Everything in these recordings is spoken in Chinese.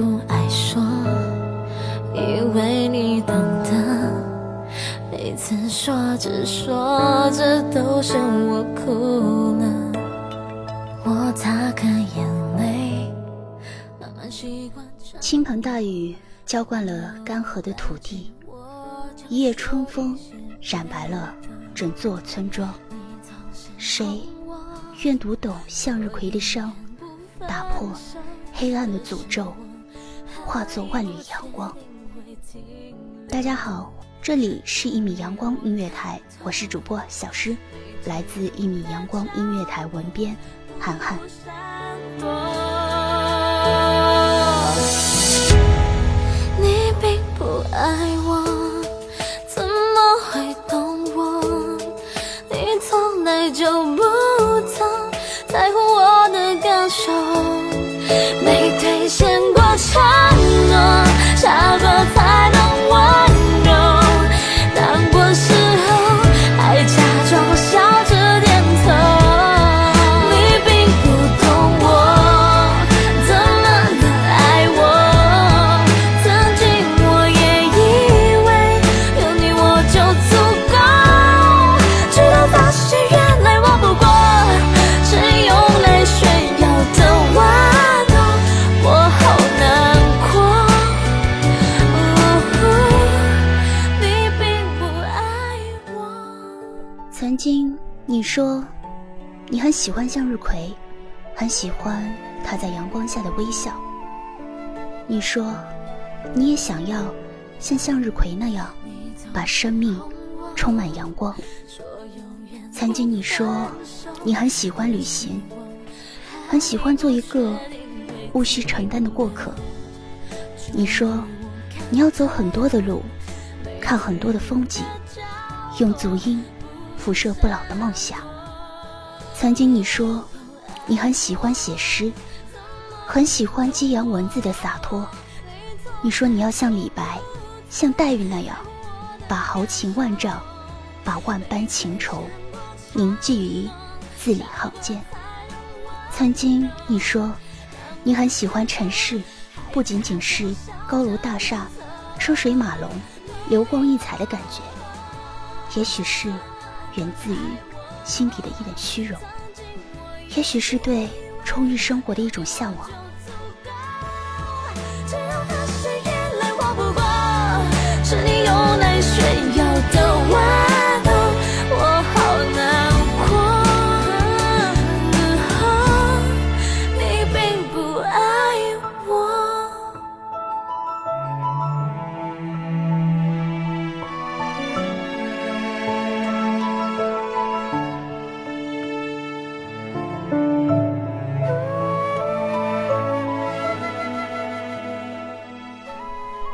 不爱说，以为你懂得。每次说着说着都是我哭了，我擦干眼泪，慢慢习惯。倾盆大雨浇灌了干涸的土地，一夜春风染白了整座村庄。谁愿读懂向日葵的伤，打破黑暗的诅咒，化作万缕阳光？大家好，这里是一米阳光音乐台，我是主播小诗，来自一米阳光音乐台文编涵涵。你并不爱我，怎么会懂我？你从来就不曾在乎你说你很喜欢向日葵，很喜欢它在阳光下的微笑。你说你也想要像向日葵那样，把生命充满阳光。曾经你说你很喜欢旅行，很喜欢做一个无需承担的过客。你说你要走很多的路，看很多的风景，用足音辐射不老的梦想。曾经你说你很喜欢写诗，很喜欢激扬文字的洒脱。你说你要像李白、像黛玉那样，把豪情万丈，把万般情愁凝聚于字里行间。曾经你说你很喜欢城市，不仅仅是高楼大厦、车水马龙、流光溢彩的感觉，也许是源自于心底的一点虚荣，也许是对充裕生活的一种向往。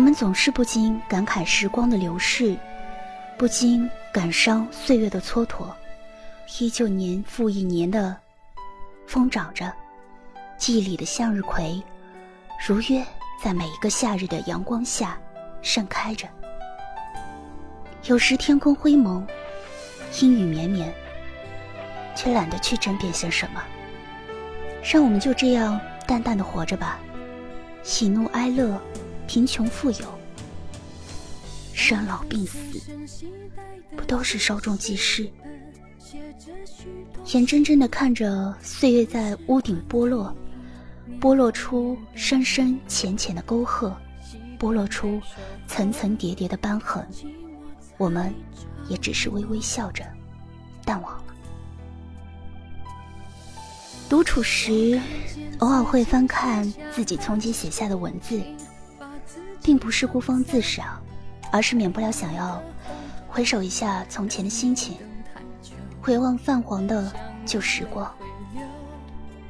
我们总是不禁感慨时光的流逝，不禁感伤岁月的蹉跎，依旧年复一年的疯长着，记忆里的向日葵，如约在每一个夏日的阳光下盛开着。有时天空灰蒙，阴雨绵绵，却懒得去争辩些什么，让我们就这样淡淡的活着吧，喜怒哀乐。贫穷富有，生老病死，不都是稍纵即逝？眼睁睁的看着岁月在屋顶剥落，剥落出深深浅浅的沟壑，剥落出层层叠叠的斑痕，我们也只是微微笑着，淡忘了。独处时，偶尔会翻看自己从前写下的文字。并不是孤芳自赏，而是免不了想要回首一下从前的心情，回望泛黄的旧时光。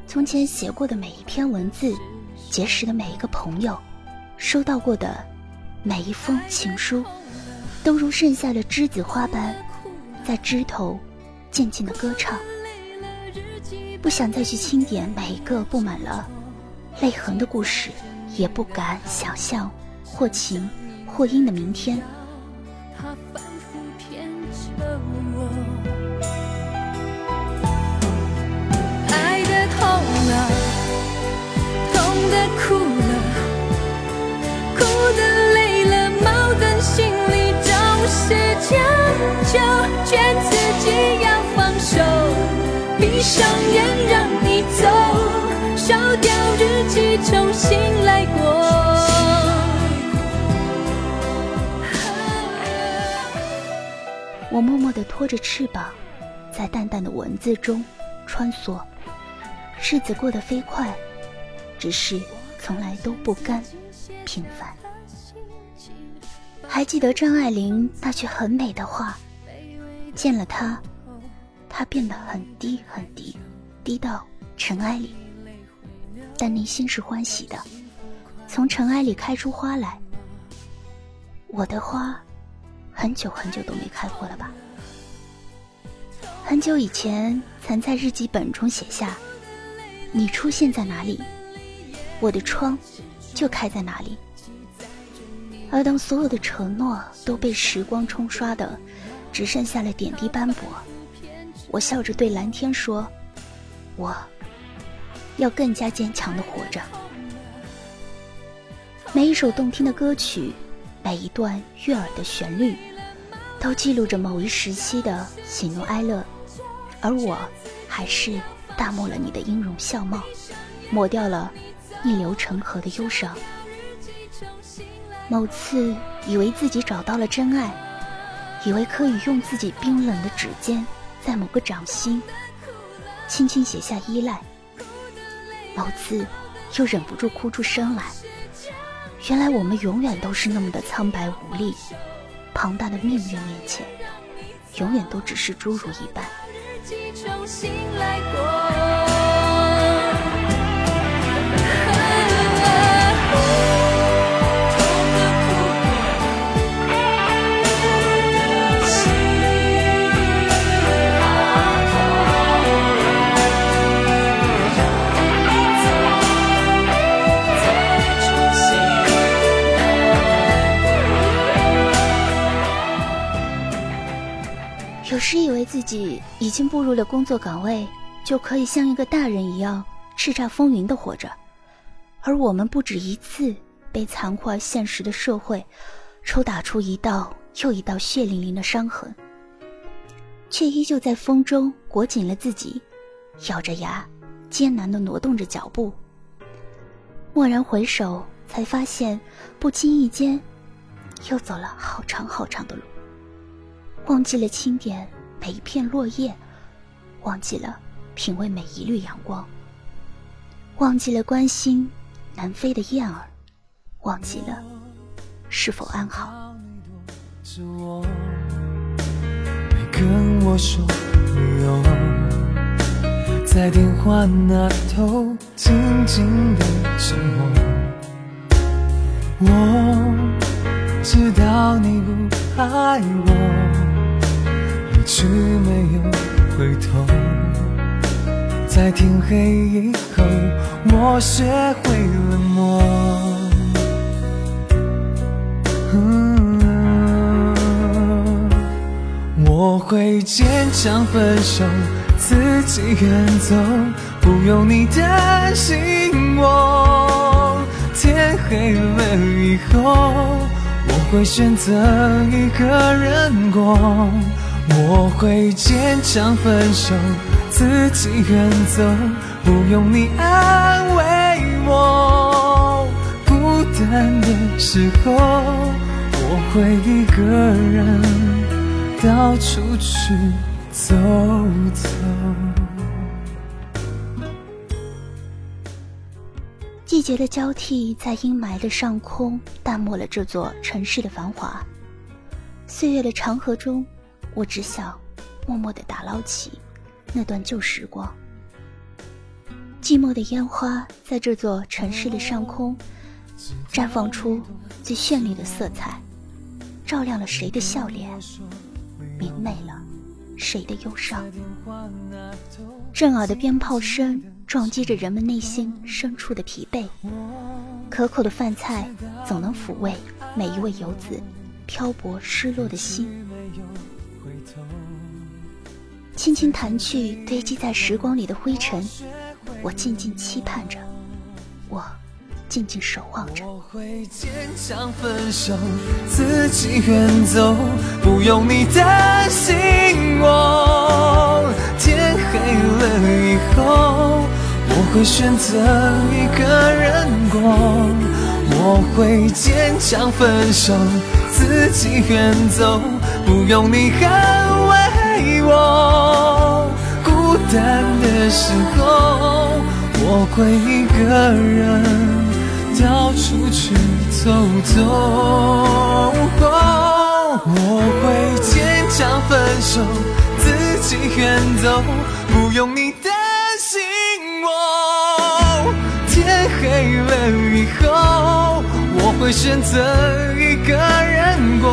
从前写过的每一篇文字，结识的每一个朋友，收到过的每一封情书，都如盛夏的栀子花般，在枝头静静的歌唱。不想再去清点每一个布满了泪痕的故事，也不敢想象。或晴或阴的明天，他反复骗着我爱的痛了，痛的哭了，哭的累了，矛盾心里总是将就，劝自己要放手，闭上眼让你走，烧掉日记，重新我默默地拖着翅膀，在淡淡的文字中穿梭。日子过得飞快，只是从来都不甘平凡。还记得张爱玲那句很美的话：“见了他，他变得很低很低，低到尘埃里，但内心是欢喜的，从尘埃里开出花来。”我的花。很久很久都没开过了吧？很久以前曾在日记本中写下：“你出现在哪里，我的窗就开在哪里。”而当所有的承诺都被时光冲刷的只剩下了点滴斑驳，我笑着对蓝天说：“我要更加坚强的活着。”每一首动听的歌曲，每一段悦耳的旋律。都记录着某一时期的喜怒哀乐，而我，还是淡漠了你的音容笑貌，抹掉了逆流成河的忧伤。某次以为自己找到了真爱，以为可以用自己冰冷的指尖，在某个掌心，轻轻写下依赖。某次又忍不住哭出声来，原来我们永远都是那么的苍白无力。庞大的命运面前，永远都只是侏儒一般。己已经步入了工作岗位，就可以像一个大人一样叱咤风云的活着，而我们不止一次被残酷而现实的社会抽打出一道又一道血淋淋的伤痕，却依旧在风中裹紧了自己，咬着牙，艰难地挪动着脚步。蓦然回首，才发现不经意间又走了好长好长的路。忘记了清点每一片落叶，忘记了品味每一缕阳光，忘记了关心南飞的燕儿，忘记了是否安好。跟我说理由，在电话那头静静的沉默。我。道你不爱我，一直没有回头。在天黑以后，我学会冷漠。我会坚强分手，自己远走，不用你担心我。天黑了以后，我会选择一个人过。我会坚强分手，自己远走，不用你安慰我。孤单的时候，我会一个人到处去走走。季节的交替，在阴霾的上空淡漠了这座城市的繁华。岁月的长河中，我只想默默地打捞起那段旧时光。寂寞的烟花在这座城市的上空绽放出最绚丽的色彩，照亮了谁的笑脸，明媚了谁的忧伤。震耳的鞭炮声。撞击着人们内心深处的疲惫，可口的饭菜总能抚慰每一位游子漂泊失落的心。轻轻弹去堆积在时光里的灰尘，我静静期盼着，我静静守望着。我会坚强分手，自己远走，不用你担心我。天黑了以后。我会选择一个人过，我会坚强分手，自己远走，不用你安慰我。孤单的时候，我会一个人到处去走走。我会坚强分手，自己远走，不用你担心我。天。黑了以后，我会选择一个人过。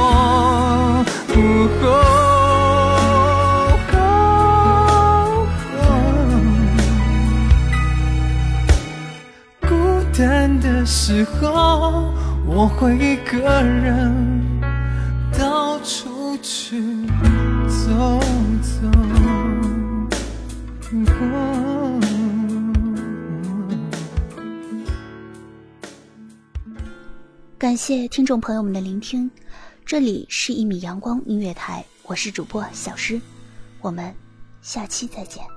时候，我会一个人到处去走走。感谢听众朋友们的聆听，这里是一米阳光音乐台，我是主播小诗，我们下期再见。